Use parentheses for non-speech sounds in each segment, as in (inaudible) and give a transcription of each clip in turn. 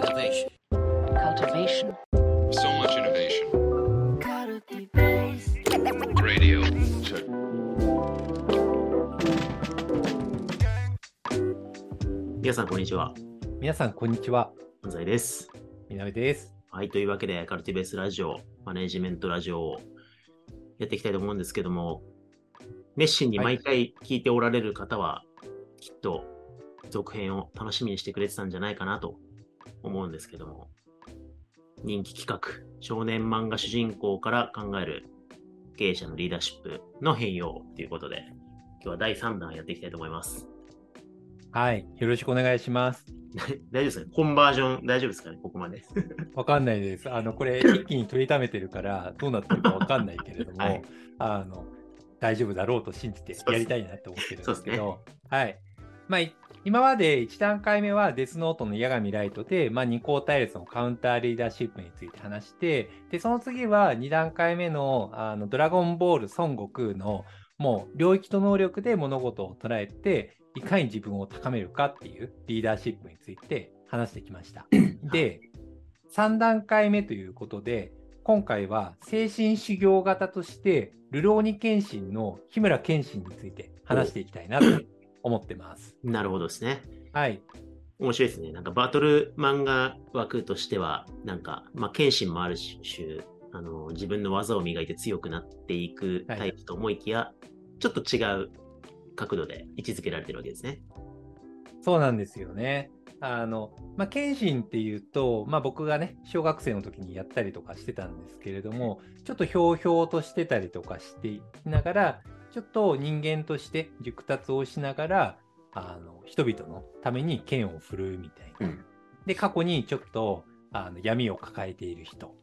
Innovation. cultivation, So much innovation. Radio. Check. 皆さん、こんにちは。皆さん、こんにちは。安西です。みなべです。はい、というわけで、カルティベースラジオ、マネジメントラジオをやっていきたいと思うんですけども、熱心に毎回聞いておられる方は、きっと続編を楽しみにしてくれてたんじゃないかなと思うんですけども、人気企画、少年漫画主人公から考える経営者のリーダーシップの変容ということで、今日は第3弾やっていきたいと思います。はい。よろしくお願いします。(laughs) 大丈夫ですかコンバージョン大丈夫ですかね？ここまで。(laughs) わかんないです。あの、これ、(laughs) 一気に取りためてるから、どうなってるかわかんないけれども、はいあの、大丈夫だろうと信じてやりたいなって思ってるんですけど、はい。まあ、い今まで1段階目はデスノートの矢神ライトで、まあ、二項対立のカウンターリーダーシップについて話して、で、その次は2段階目のあのドラゴンボール孫悟空のもう領域と能力で物事を捉えて、いかに自分を高めるかっていうリーダーシップについて話してきました。(clears throat) で、3段階目ということで、今回は精神修行型として、ルローニケンシンの日村謙信について話していきたいなと思ってます。なるほどですね。はい。面白いですね。なんかバトル漫画枠としては、なんか、まあ、謙信もある種、あの、自分の技を磨いて強くなっていくタイプと思いきや、ちょっと違う角度で位置づけられてるわけですね。そうなんですよね。あの、まあ、謙信っていうと、まあ、僕がね、小学生の時にやったりとかしてたんですけれども、ちょっとひょうひょうとしてたりとかしていながら、ちょっと人間として熟達をしながら、あの、人々のために剣を振るうみたいな。うんで、過去にちょっと、あの、闇を抱えている人、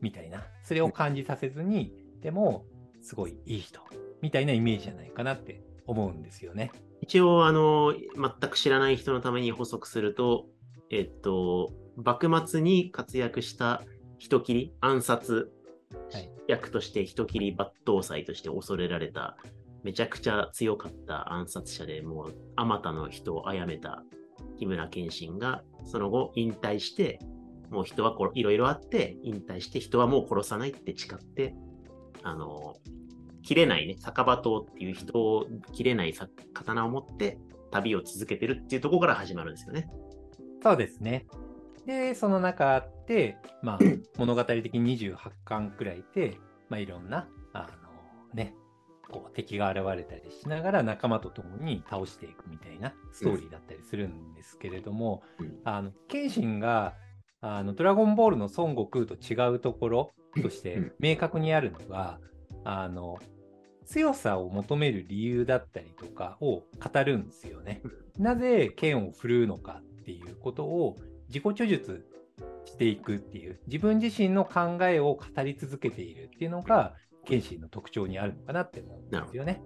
みたいな。それを感じさせずに、でも、すごいいい人、みたいなイメージじゃないかなって思うんですよね。一応、あの、全く知らない人のために補足すると、えっと、幕末に活躍した人斬り、暗殺はい役として人斬り抜刀斎として恐れられた、めちゃくちゃ強かった暗殺者でもう、あまたの人を殺めた木村謙信が、その後引退して、もう人はいろいろあって、引退して人はもう殺さないって誓って、あの、切れないね、酒場刀っていう人を切れない刀を持って旅を続けてるっていうところから始まるんですよね。そうですね。で、その中、まあ、(clears throat) 物語的に28巻くらいで、まあ、いろんな、あのね、こう敵が現れたりしながら仲間と共に倒していくみたいなストーリーだったりするんですけれども、うん。あの、謙信が、あの、ドラゴンボールの孫悟空と違うところとしてうん。明確にあるのが、あの、強さを求める理由だったりとかを語るんですよね。なぜ剣を振るうのかっていうことを自己著述していくっていう自分自身の考えを語り続けているっていうのが謙信の特徴にあるのかなって思うんですよね。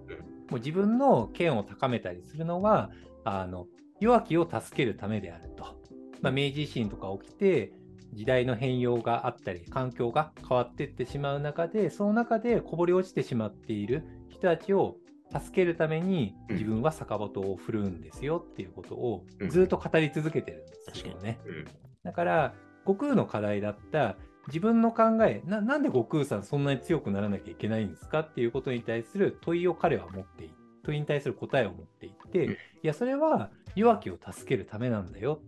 もう自分の剣を高めたりするのはあの弱きを助けるためであると。まあ、明治維新とか起きて時代の変容があったり環境が変わっていってしまう中でその中でこぼれ落ちてしまっている人たちを助けるためにうん。自分は酒場を振るうんですよっていうことをうん。ずっと語り続けてるんですよね。うんだから悟空の課題だった自分の考えななんで悟空さんそんなに強くならなきゃいけないんですかっていうことに対する問いを彼は持ってい問いに対する答えを持っていって、うんいやそれは弱きを助けるためなんだよ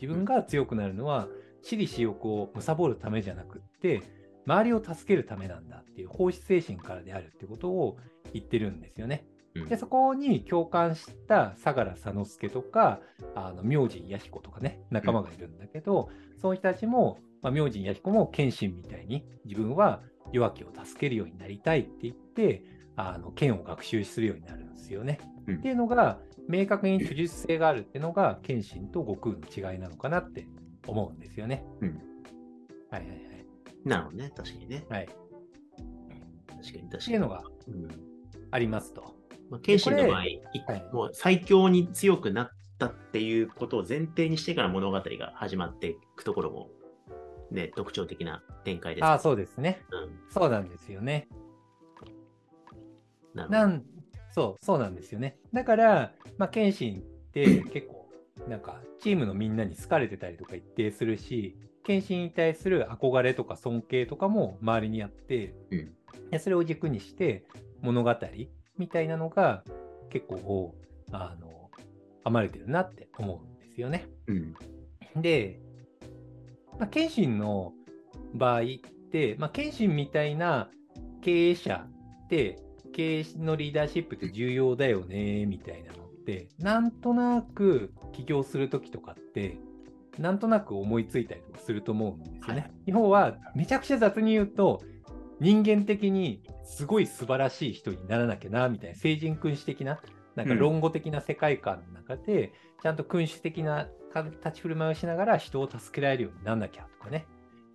自分が強くなるのは私利私欲を貪るためじゃなくって周りを助けるためなんだっていう奉仕精神からであるってことを言ってるんですよね。うんでそこに共感した相良佐之助とかあの明神弥彦とかね仲間がいるんだけど、そういう人たちも、まあ、明神弥彦も謙信みたいに自分は弱きを助けるようになりたいって言ってあの剣を学習するようになるんですよね。うんっていうのが明確に著述性があるっていうのが謙信と悟空の違いなのかなって思うんですよね。うんはいはいはい。なるほどね。確かにね。はい、確かに確かに。っていうのがうんありますと。まあ、謙信の場合、はいもう最強に強くなったっていうことを前提にしてから物語が始まっていくところも、ね、特徴的な展開です。ああ、そうですね。うん。そうなんですよね。なんそう、そうなんですよね。だから、まあ、謙信って結構、なんかチームのみんなに好かれてたりとか一定するし、謙信に対する憧れとか尊敬とかも周りにあって、うんでそれを軸にして物語みたいなのが結構あの編まれてるなって思うんですよね。うん。で、まあ、謙信の場合って、まあ、謙信みたいな経営者って、経営のリーダーシップって重要だよね、みたいなのって、なんとなく起業するときとかって、なんとなく思いついたりとかすると思うんですよね。はい日本はめちゃくちゃ雑に言うと、人間的にすごい素晴らしい人にならなきゃな、みたいな、聖人君主的な、なんか論語的な世界観の中で、ちゃんと君主的な立ち振る舞いをしながら人を助けられるようになんなきゃとかね。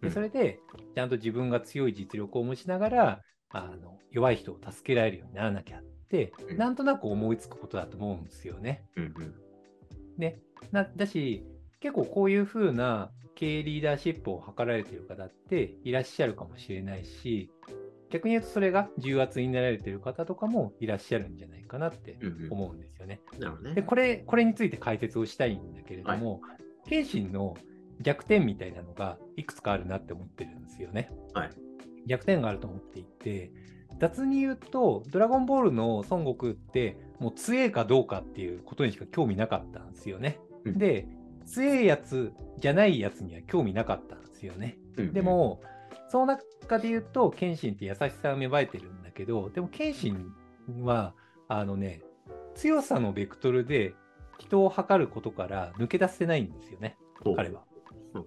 でうんそれで、ちゃんと自分が強い実力を持ちながら、あの弱い人を助けられるようにならなきゃって、うんなんとなく思いつくことだと思うんですよね。ね、なだし、結構こういう風な経営リーダーシップを図られている方っていらっしゃるかもしれないし、逆に言うとそれが重圧になられている方とかもいらっしゃるんじゃないかなって思うんですよね。ね。で、これ、これについて解説をしたいんだけれども、謙信の弱点みたいなのがいくつかあるなって思ってるんですよね。はい弱点があると思っていて、雑に言うと、ドラゴンボールの孫悟空って、もう強いかどうかっていうことにしか興味なかったんですよね。うんで、強いやつじゃないやつには興味なかったんですよね。うんうんで、も、その中で言うと、謙信って優しさが芽生えてるんだけど、でも謙信は、あのね、強さのベクトルで人を測ることから抜け出せないんですよね、彼は。うん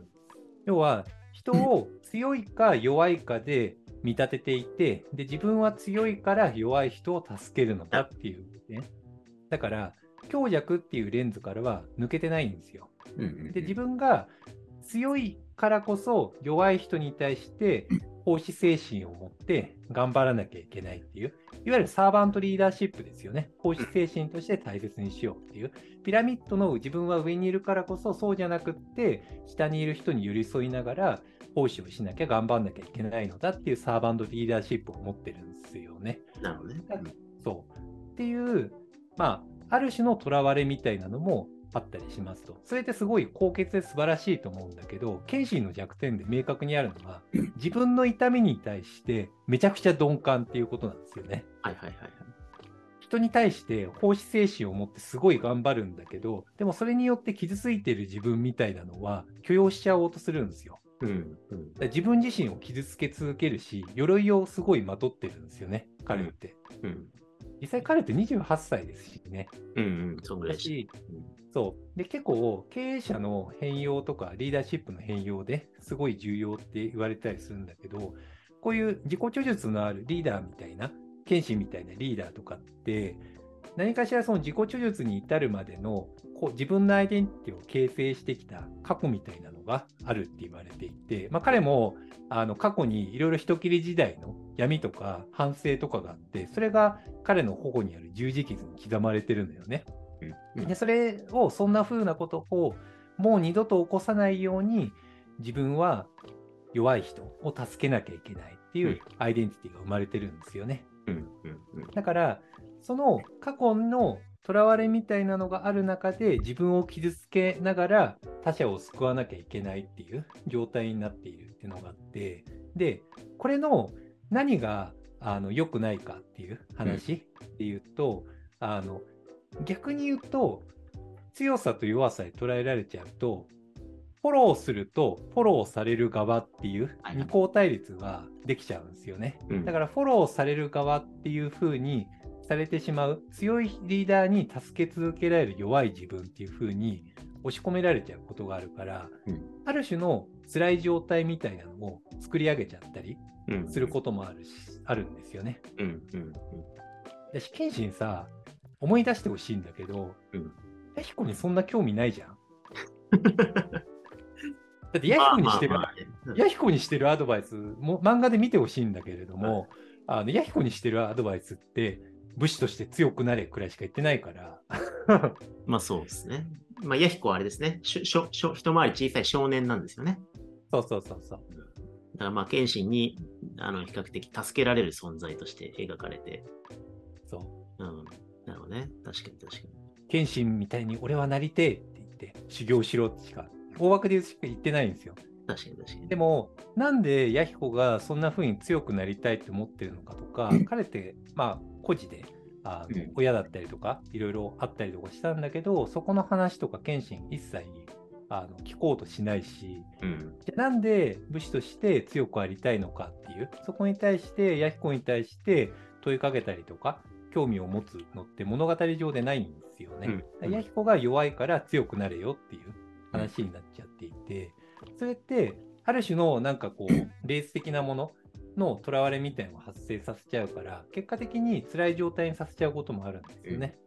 要は、人を強いか弱いかで見立てていて、で、自分は強いから弱い人を助けるのだっていうね。だから、強弱っていうレンズからは抜けてないんですよ。で、自分が強いからこそ弱い人に対して奉仕精神を持って頑張らなきゃいけないっていう、いわゆるサーバントリーダーシップですよね。奉仕精神として大切にしようっていう。ピラミッドの自分は上にいるからこそそうじゃなくって、下にいる人に寄り添いながら奉仕をしなきゃ頑張んなきゃいけないのだっていうサーバントリーダーシップを持ってるんですよね。なるほどね。そう。っていう、まあ、ある種の囚われみたいなのもあったりしますと。それってすごい高潔で素晴らしいと思うんだけど、謙信の弱点で明確にあるのは、(laughs) 自分の痛みに対してめちゃくちゃ鈍感っていうことなんですよね。はいはいはいはい。人に対して奉仕精神を持ってすごい頑張るんだけど、でもそれによって傷ついてる自分みたいなのは許容しちゃおうとするんですよ。うんうん自分自身を傷つけ続けるし、鎧をすごいまとってるんですよね、彼って。うん実際彼って28歳ですしね。うんうん。そんぐらいそう。で、結構、経営者の変容とか、リーダーシップの変容ですごい重要って言われたりするんだけど、こういう自己著述のあるリーダーみたいな、剣士みたいなリーダーとかって、何かしらその自己著述に至るまでのこう自分のアイデンティティを形成してきた過去みたいなのがあるって言われていて、まあ、彼もあの過去にいろいろ人切り時代の闇とか反省とかがあって、それが彼の頬にある十字傷に刻まれてるのよね。で、それを、そんな風なことをもう二度と起こさないように、自分は弱い人を助けなきゃいけないっていうアイデンティティが生まれてるんですよね。だから、その過去の囚われみたいなのがある中で自分を傷つけながら他者を救わなきゃいけないっていう状態になっているっていうのがあって、で、これの何があの良くないかっていう話で言うと、あの逆に言うと、強さと弱さで捉えられちゃうと、フォローするとフォローされる側っていうはい二項対立ができちゃうんですよね。うんだからフォローされる側っていう風にされてしまう強いリーダーに助け続けられる弱い自分っていう風に押し込められちゃうことがあるから、うん。ある種の辛い状態みたいなのを作り上げちゃったりうん。することもあるし、あるんですよね。うんうんだし、謙信さ、思い出してほしいんだけど、うん。ヤヒコにそんな興味ないじゃん。(laughs) だってヤヒコにしてる、まあまあまあ。ねヤヒコにしてるアドバイスも漫画で見てほしいんだけれども、あのヤヒコにしてるアドバイスって武士として強くなれくらいしか言ってないから。(laughs) まあそうですね。まあ、ヤヒコはあれですね。しょしょしょ一回り小さい少年なんですよね。そうそうそうそう。だからまあ、謙信にあの比較的助けられる存在として描かれて。そう。うん。なるほどね。確かに確かに。謙信みたいに俺はなりてえって言っって、修行しろってしか、大枠で言ってないんですよ。確かに確かに。でも、なんでヤヒコがそんな風に強くなりたいって思ってるのかとか、彼って、まあ、孤児で、あのうん親だったりとか、いろいろあったりとかしたんだけど、そこの話とか、謙信一切あの聞こうとしないし、うん。じゃあなんで武士として強くありたいのかっていう、そこに対して、ヤヒコに対して問いかけたりとか、興味を持つのって物語上でないんですよね。うんヤヒコが弱いから強くなれよっていう話になっちゃっていて、それって、ある種のなんかこう、レース的なものの囚われみたいなのを発生させちゃうから、結果的に辛い状態にさせちゃうこともあるんですよね。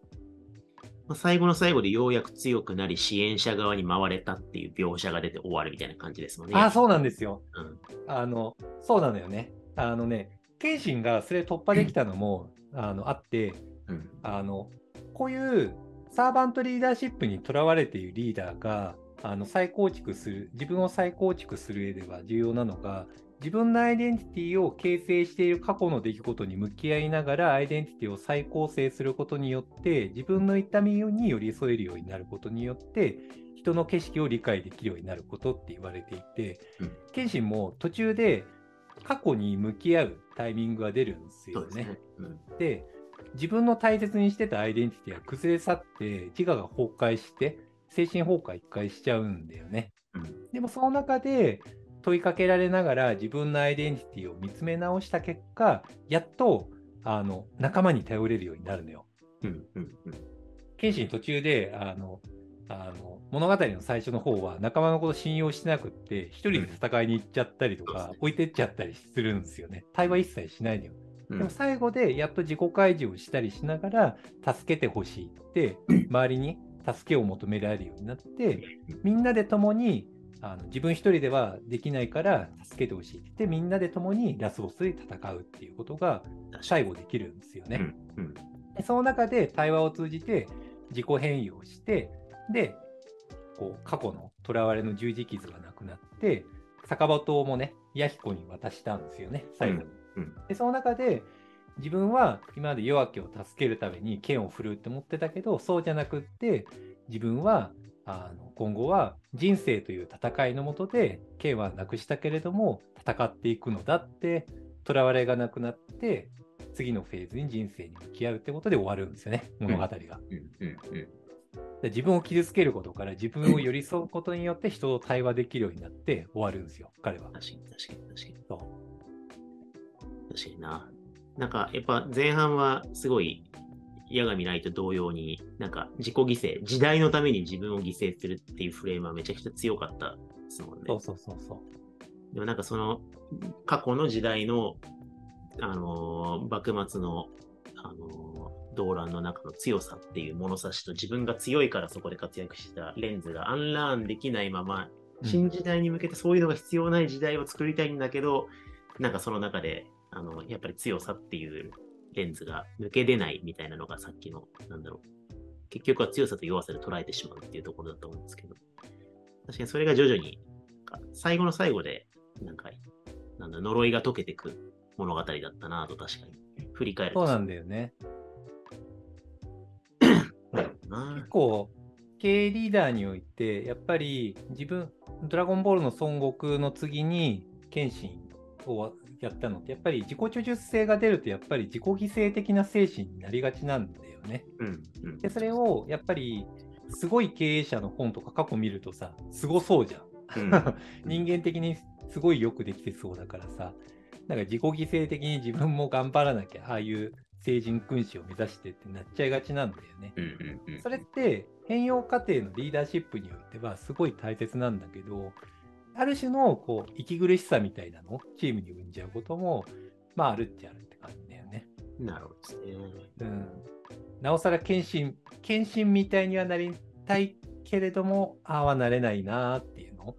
まあ最後の最後でようやく強くなり支援者側に回れたっていう描写が出て終わるみたいな感じですもんね。ああ、そうなんですよ。うん。あの、そうなのよね。あのね、謙信がそれ突破できたのも、あの、あって、うん。あの、こういうサーバントリーダーシップにとらわれているリーダーが、あの、再構築する、自分を再構築する上では重要なのが、自分のアイデンティティを形成している過去の出来事に向き合いながら、アイデンティティを再構成することによって、自分の痛みに寄り添えるようになることによって、人の景色を理解できるようになることって言われていてうん、謙信も途中で過去に向き合うタイミングが出るんですよね。で。うん。で自分の大切にしてたアイデンティティが崩れ去って自我が崩壊して精神崩壊一回しちゃうんだよね。うん。でもその中で問いかけられながら自分のアイデンティティを見つめ直した結果やっとあの仲間に頼れるようになるのよ。うん。うん。うん。謙信途中であのあの物語の最初の方は仲間のこと信用してなくって一人で戦いに行っちゃったりとか、そうですね置いてっちゃったりするんですよね。対話一切しないのよ。うんでも最後でやっと自己開示をしたりしながら助けてほしいって (laughs) 周りに助けを求められるようになってみんなで共にあの自分一人ではできないから助けてほしいってみんなで共にラスボスで戦うっていうことが最後できるんですよね。うん。うん。でその中で対話を通じて自己変容してでこう過去の囚われの十字傷がなくなって酒場島もね弥彦に渡したんですよね最後に。うん。でその中で自分は今まで弱きを助けるために剣を振るうって思ってたけどそうじゃなくって自分はあの今後は人生という戦いのもとで剣はなくしたけれども戦っていくのだって囚われがなくなって次のフェーズに人生に向き合うってことで終わるんですよね物語が。でうん。うん。うん。自分を傷つけることから自分を寄り添うことによって人と対話できるようになって終わるんですよ彼は。確かに確かに確かに。そう確かにな。なんか、やっぱ前半はすごい、矢神ライト同様に、なんか自己犠牲、時代のために自分を犠牲するっていうフレームはめちゃくちゃ強かったですもんね。そうそうそうそう。でもなんかその、過去の時代の、あのー幕末の、あのー動乱の中の強さっていう物差しと自分が強いからそこで活躍したレンズがアンラーンできないまま、新時代に向けてそういうのが必要ない時代を作りたいんだけど、なんかその中で、あの、やっぱり強さっていうレンズが抜け出ないみたいなのがさっきの、なんだろう。結局は強さと弱さで捉えてしまうっていうところだと思うんですけど、確かにそれが徐々に、最後の最後で、なんか、なんだ、呪いが解けてく物語だったなと確かに振り返ると。そうなんだよね。結。構経営リーダーにおいてやっぱり自分ドラゴンボールの孫悟空の次に謙信をやったのってやっぱり自己著述性が出るとやっぱり自己犠牲的な精神になりがちなんだよね。うん、うん。でそれをやっぱりすごい経営者の本とか過去見るとさすごそうじゃん。うん (laughs) 人間的にすごいよくできてそうだからさなんか自己犠牲的に自分も頑張らなきゃああいう聖人君子を目指してってなっちゃいがちなんだよね。それって変容過程のリーダーシップにおいてはすごい大切なんだけど、ある種のこう息苦しさみたいなのをチームに生んじゃうことも、まああるっちゃあるって感じだよね。なるほどですね。うん。なおさら謙信、謙信みたいにはなりたいけれども、ああはなれないなーっていうのを、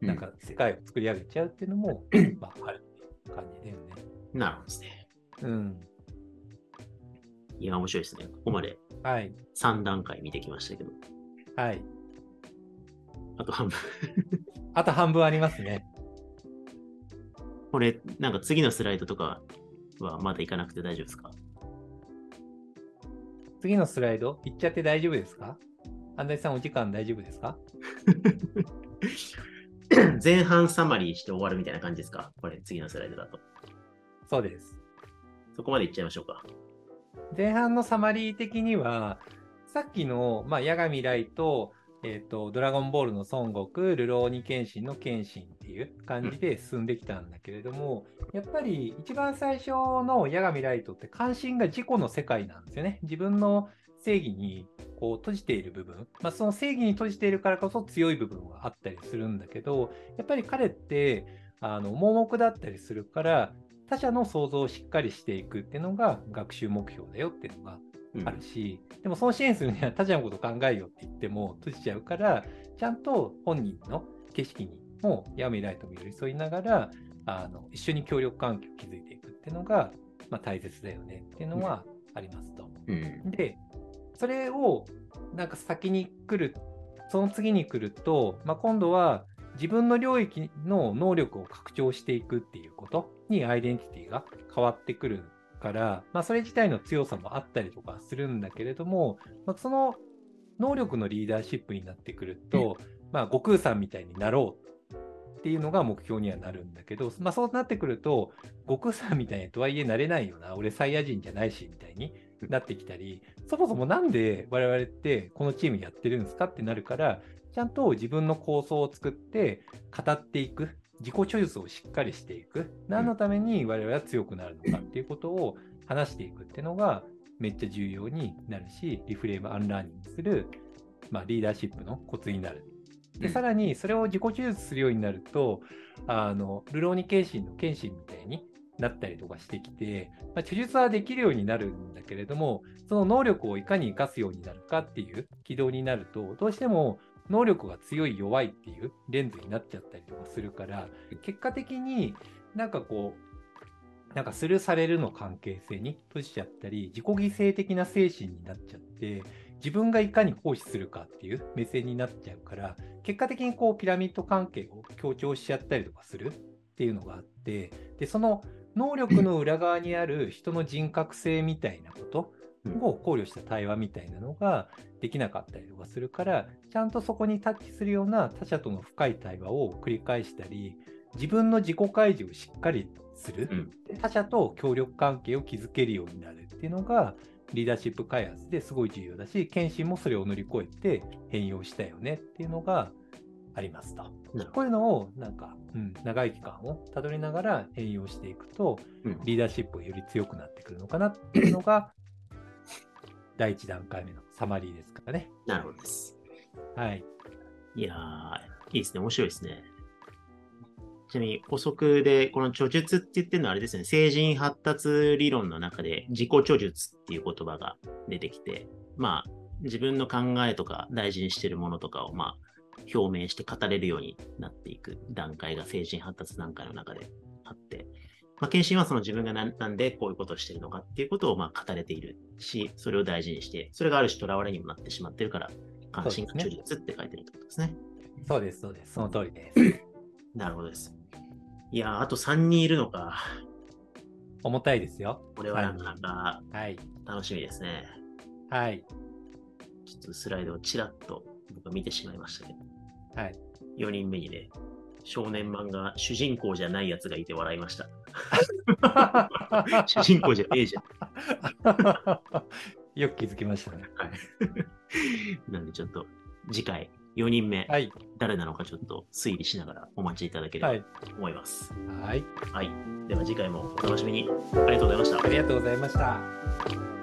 なんか世界を作り上げちゃうっていうのも、(clears throat) まああるっていう感じだよね。なるほどですね。うん。いや、面白いですね。ここまではい。3段階見てきましたけど、はい。あと半分。あと半分ありますね。これ、なんか次のスライドとかはまだいかなくて大丈夫ですか？次のスライド、いっちゃって大丈夫ですか？安西さん、お時間大丈夫ですか？(laughs) 前半サマリーして終わるみたいな感じですか？これ、次のスライドだと。そうです。そこまでいっちゃいましょうか。前半のサマリー的には、さっきの、まあ、八神来と、えっ、と、ドラゴンボールの孫悟空、ルローニケンシンのケンシンっていう感じで進んできたんだけれども、やっぱり一番最初の八神ライトって関心が自己の世界なんですよね。自分の正義にこう閉じている部分、まあ、その正義に閉じているからこそ強い部分はあったりするんだけど、やっぱり彼ってあの盲目だったりするから、他者の想像をしっかりしていくっていうのが学習目標だよっていうのがうんあるし、でもその支援するには他者のこと考えようって言っても閉じちゃうから、ちゃんと本人の景色にもヤミライトも寄り添いながら、あの一緒に協力関係を築いていくっていうのが、まあ、大切だよねっていうのはありますと。うん。で、それをなんか先に来る、その次に来ると、まあ、今度は自分の領域の能力を拡張していくっていうことにアイデンティティが変わってくるから、まあ、それ自体の強さもあったりとかするんだけれども、まあ、その能力のリーダーシップになってくると、まあ、悟空さんみたいになろうっていうのが目標にはなるんだけど、まあ、そうなってくると、悟空さんみたいにとはいえなれないよな、俺サイヤ人じゃないしみたいになってきたり、そもそもなんで我々ってこのチームやってるんですかってなるから、ちゃんと自分の構想を作って語っていく、自己チョイスをしっかりしていく、何のために我々は強くなるのかっていうことを話していくっていうのがめっちゃ重要になるし、リフレームアンラーニングする、まあ、リーダーシップのコツになる。で、さらにそれを自己チョイスするようになると、あの、ルローニケンシンのケンシンみたいになったりとかしてきて、まあ、手術はできるようになるんだけれども、その能力をいかに活かすようになるかっていう軌道になると、どうしても能力が強い弱いっていうレンズになっちゃったりとかするから、結果的になんかこう、なんかスルーされるの関係性に閉じちゃったり、自己犠牲的な精神になっちゃって、自分がいかに行使するかっていう目線になっちゃうから、結果的にこうピラミッド関係を強調しちゃったりとかするっていうのがあって、で、その能力の裏側にある人の人格性みたいなことを考慮した対話みたいなのができなかったりとかするから、ちゃんとそこにタッチするような他者との深い対話を繰り返したり、自分の自己開示をしっかりする、うん。で他者と協力関係を築けるようになるっていうのが、リーダーシップ開発ですごい重要だし、謙信もそれを乗り越えて変容したよねっていうのがありますと。なるほこういうのをなんか、うん、長い期間をたどりながら変容していくと、リーダーシップがより強くなってくるのかなっていうのが、第1段階目のサマリーですからね。なるほどです。はい。いやー、いいですね。面白いですね。ちなみに補足で、この著述って言ってるのはあれですね、成人発達理論の中で自己著述っていう言葉が出てきて、まあ、自分の考えとか大事にしてるものとかを、まあ、表明して語れるようになっていく段階が成人発達段階の中であって、まあ、検診はその自分が何なんでこういうことをしてるのかっていうことをまあ語れているし、それを大事にして、それがある種囚われにもなってしまってるから、関心がそうです著述って書いてるってことですね。そうです、そうです。その通りです。(laughs) なるほどです。いやー、あと3人いるのか。重たいですよ。これはなかなかはい。楽しみですね。はい。ちょっとスライドをちらっと僕は見てしまいましたけど、はい。4人目にね、少年漫画主人公じゃないやつがいて笑いました。主人公じゃねえじゃん。よく気づきましたね。はい。なんでちょっと次回4人目、はい。誰なのかちょっと推理しながらお待ちいただければはい。と思います。はい。はい。では次回もお楽しみに。ありがとうございましたあ。りがとうございました。